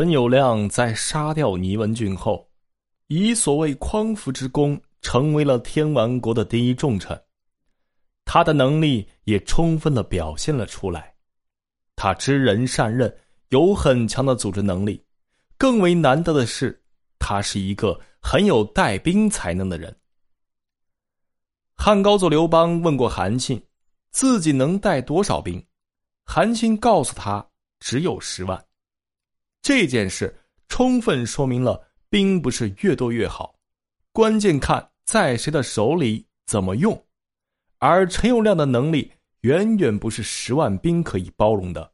陈友谅在杀掉倪文俊后，以所谓匡扶之功，成为了天完国的第一重臣。他的能力也充分的表现了出来，他知人善任，有很强的组织能力。更为难得的是，他是一个很有带兵才能的人。汉高祖刘邦问过韩信，自己能带多少兵？韩信告诉他，只有十万。这件事充分说明了兵不是越多越好，关键看在谁的手里怎么用。而陈友谅的能力远远不是十万兵可以包容的。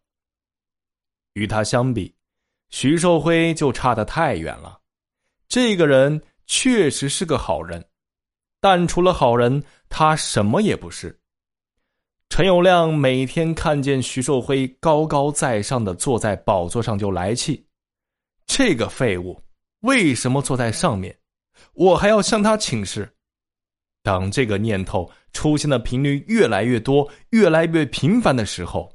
与他相比，徐寿辉就差得太远了。这个人确实是个好人，但除了好人，他什么也不是。陈友谅每天看见徐寿辉高高在上的坐在宝座上就来气，这个废物为什么坐在上面？我还要向他请示。当这个念头出现的频率越来越多、越来越频繁的时候，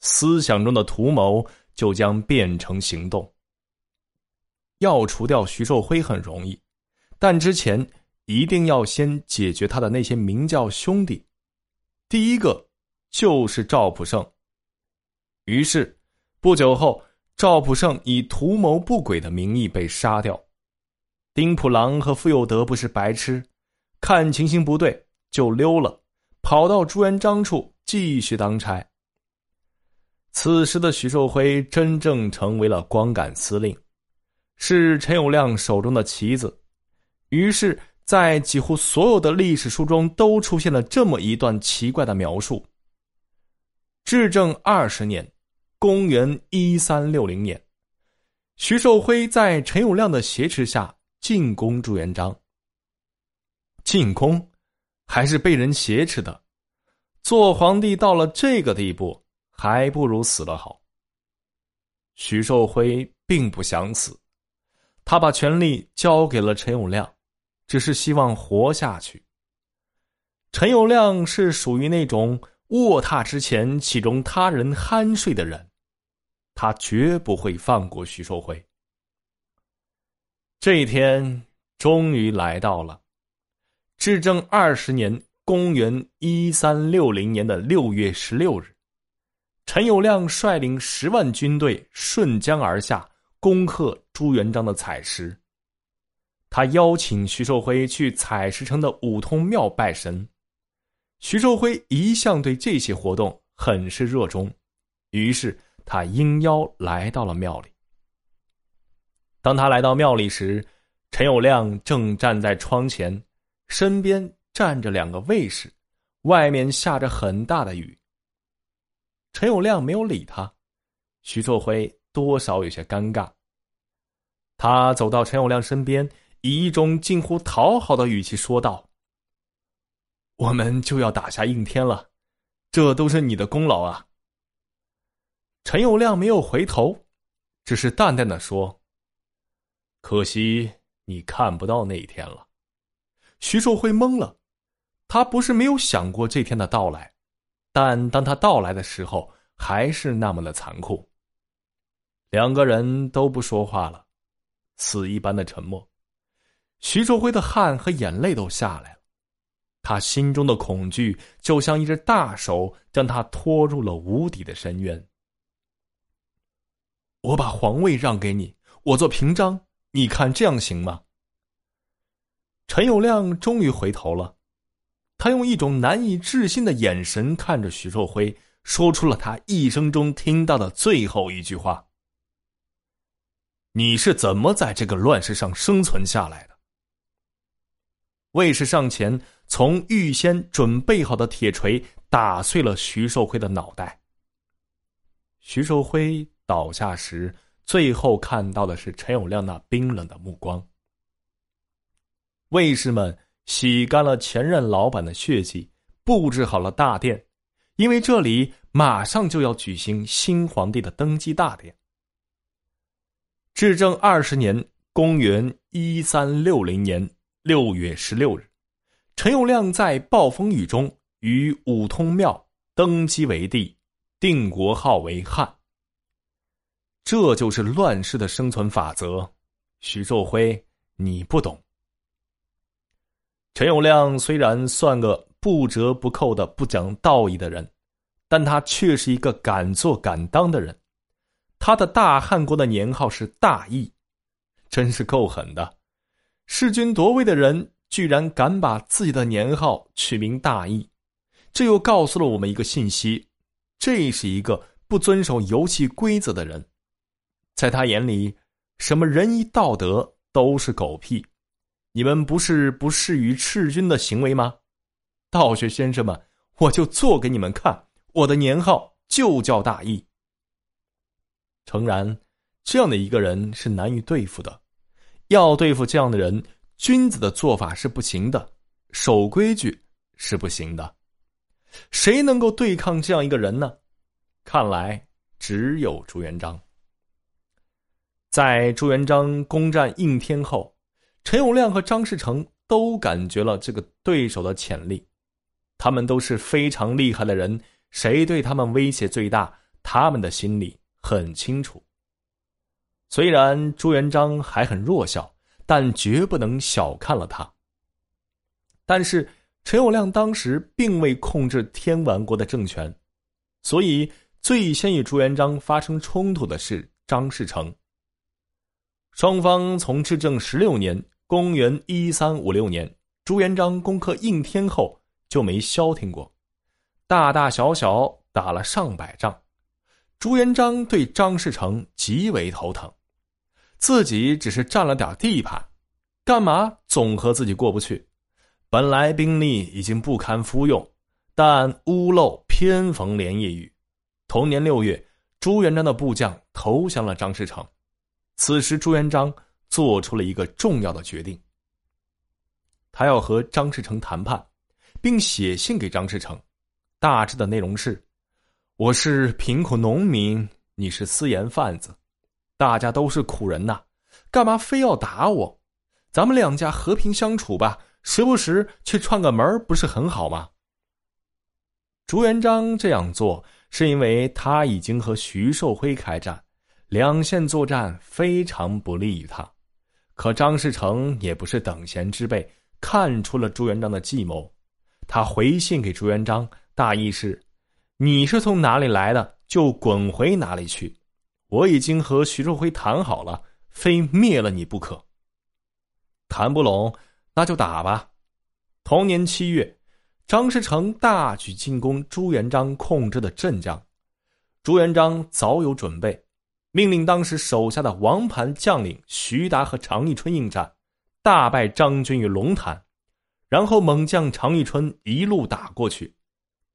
思想中的图谋就将变成行动。要除掉徐寿辉很容易，但之前一定要先解决他的那些明教兄弟。第一个。就是赵普胜。于是，不久后，赵普胜以图谋不轨的名义被杀掉。丁普郎和傅有德不是白痴，看情形不对就溜了，跑到朱元璋处继续当差。此时的徐寿辉真正成为了光杆司令，是陈友谅手中的棋子。于是，在几乎所有的历史书中都出现了这么一段奇怪的描述。至正二十年，公元一三六零年，徐寿辉在陈友谅的挟持下进攻朱元璋。进攻，还是被人挟持的？做皇帝到了这个地步，还不如死了好。徐寿辉并不想死，他把权力交给了陈友谅，只是希望活下去。陈友谅是属于那种。卧榻之前岂容他人酣睡的人，他绝不会放过徐寿辉。这一天终于来到了，至正二十年（公元一三六零年的六月十六日），陈友谅率领十万军队顺江而下，攻克朱元璋的采石。他邀请徐寿辉去采石城的五通庙拜神。徐寿辉一向对这些活动很是热衷，于是他应邀来到了庙里。当他来到庙里时，陈友谅正站在窗前，身边站着两个卫士，外面下着很大的雨。陈友谅没有理他，徐寿辉多少有些尴尬。他走到陈友谅身边，以一种近乎讨好的语气说道。我们就要打下应天了，这都是你的功劳啊！陈友谅没有回头，只是淡淡的说：“可惜你看不到那一天了。”徐寿辉懵了，他不是没有想过这天的到来，但当他到来的时候，还是那么的残酷。两个人都不说话了，死一般的沉默。徐寿辉的汗和眼泪都下来了。他心中的恐惧就像一只大手将他拖入了无底的深渊。我把皇位让给你，我做平章，你看这样行吗？陈友谅终于回头了，他用一种难以置信的眼神看着徐寿辉，说出了他一生中听到的最后一句话：“你是怎么在这个乱世上生存下来的？”卫士上前，从预先准备好的铁锤打碎了徐寿辉的脑袋。徐寿辉倒下时，最后看到的是陈友谅那冰冷的目光。卫士们洗干了前任老板的血迹，布置好了大殿，因为这里马上就要举行新皇帝的登基大典。至正二十年（公元一三六零年）。六月十六日，陈友谅在暴风雨中于五通庙登基为帝，定国号为汉。这就是乱世的生存法则。徐寿辉，你不懂。陈友谅虽然算个不折不扣的不讲道义的人，但他却是一个敢做敢当的人。他的大汉国的年号是大义，真是够狠的。弑君夺位的人居然敢把自己的年号取名大义，这又告诉了我们一个信息：这是一个不遵守游戏规则的人。在他眼里，什么仁义道德都是狗屁。你们不是不适于弑君的行为吗？道学先生们，我就做给你们看，我的年号就叫大义。诚然，这样的一个人是难以对付的。要对付这样的人，君子的做法是不行的，守规矩是不行的。谁能够对抗这样一个人呢？看来只有朱元璋。在朱元璋攻占应天后，陈友谅和张士诚都感觉了这个对手的潜力。他们都是非常厉害的人，谁对他们威胁最大，他们的心里很清楚。虽然朱元璋还很弱小，但绝不能小看了他。但是陈友谅当时并未控制天完国的政权，所以最先与朱元璋发生冲突的是张士诚。双方从至正十六年（公元一三五六年）朱元璋攻克应天后就没消停过，大大小小打了上百仗。朱元璋对张士诚极为头疼。自己只是占了点地盘，干嘛总和自己过不去？本来兵力已经不堪敷用，但屋漏偏逢连夜雨。同年六月，朱元璋的部将投降了张士诚。此时，朱元璋做出了一个重要的决定：他要和张士诚谈判，并写信给张士诚。大致的内容是：“我是贫苦农民，你是私盐贩子。”大家都是苦人呐，干嘛非要打我？咱们两家和平相处吧，时不时去串个门不是很好吗？朱元璋这样做是因为他已经和徐寿辉开战，两线作战非常不利于他。可张士诚也不是等闲之辈，看出了朱元璋的计谋，他回信给朱元璋，大意是：你是从哪里来的，就滚回哪里去。我已经和徐寿辉谈好了，非灭了你不可。谈不拢，那就打吧。同年七月，张士诚大举进攻朱元璋控制的镇江。朱元璋早有准备，命令当时手下的王盘将领徐达和常遇春应战，大败张军于龙潭，然后猛将常遇春一路打过去，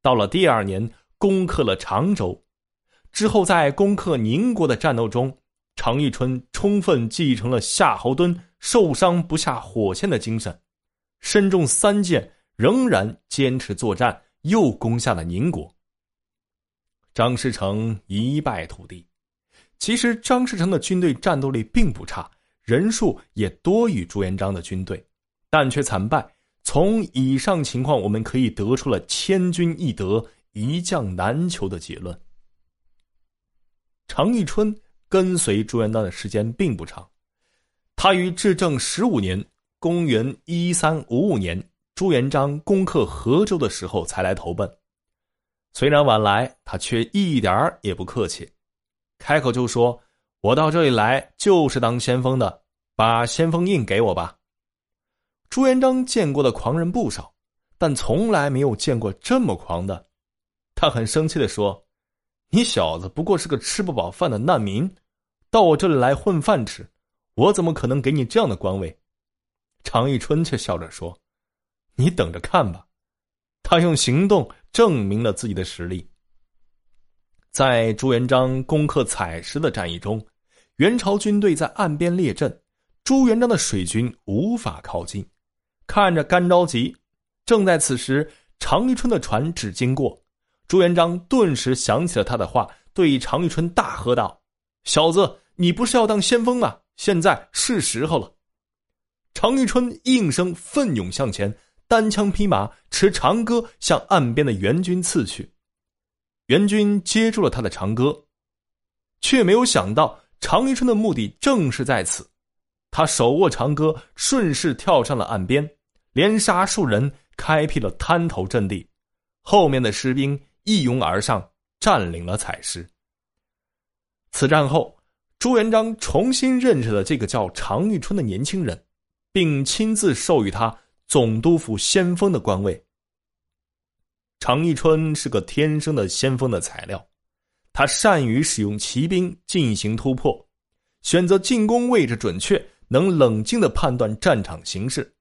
到了第二年，攻克了常州。之后，在攻克宁国的战斗中，常遇春充分继承了夏侯惇受伤不下火线的精神，身中三箭，仍然坚持作战，又攻下了宁国。张士诚一败涂地。其实，张士诚的军队战斗力并不差，人数也多于朱元璋的军队，但却惨败。从以上情况，我们可以得出了“千军易得，一将难求”的结论。常遇春跟随朱元璋的时间并不长，他于至正十五年（公元一三五五年）朱元璋攻克河州的时候才来投奔。虽然晚来，他却一点儿也不客气，开口就说：“我到这里来就是当先锋的，把先锋印给我吧。”朱元璋见过的狂人不少，但从来没有见过这么狂的。他很生气的说。你小子不过是个吃不饱饭的难民，到我这里来混饭吃，我怎么可能给你这样的官位？常遇春却笑着说：“你等着看吧。”他用行动证明了自己的实力。在朱元璋攻克采石的战役中，元朝军队在岸边列阵，朱元璋的水军无法靠近，看着干着急。正在此时，常遇春的船只经过。朱元璋顿时想起了他的话，对常遇春大喝道：“小子，你不是要当先锋吗？现在是时候了。”常遇春应声奋勇向前，单枪匹马，持长戈向岸边的援军刺去。援军接住了他的长戈，却没有想到常遇春的目的正是在此。他手握长戈，顺势跳上了岸边，连杀数人，开辟了滩头阵地。后面的士兵一拥而上，占领了采石。此战后，朱元璋重新认识了这个叫常遇春的年轻人，并亲自授予他总督府先锋的官位。常遇春是个天生的先锋的材料，他善于使用骑兵进行突破，选择进攻位置准确，能冷静的判断战场形势。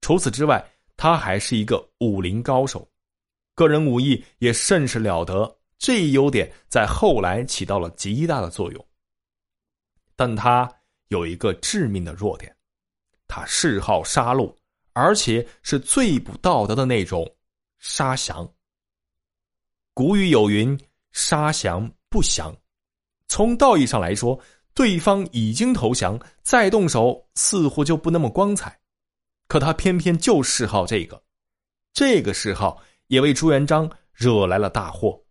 除此之外，他还是一个武林高手，个人武艺也甚是了得。这一优点在后来起到了极大的作用。但他有一个致命的弱点，他嗜好杀戮，而且是最不道德的那种。杀降。古语有云：“杀降不降。”从道义上来说，对方已经投降，再动手似乎就不那么光彩。可他偏偏就嗜好这个，这个嗜好也为朱元璋惹来了大祸。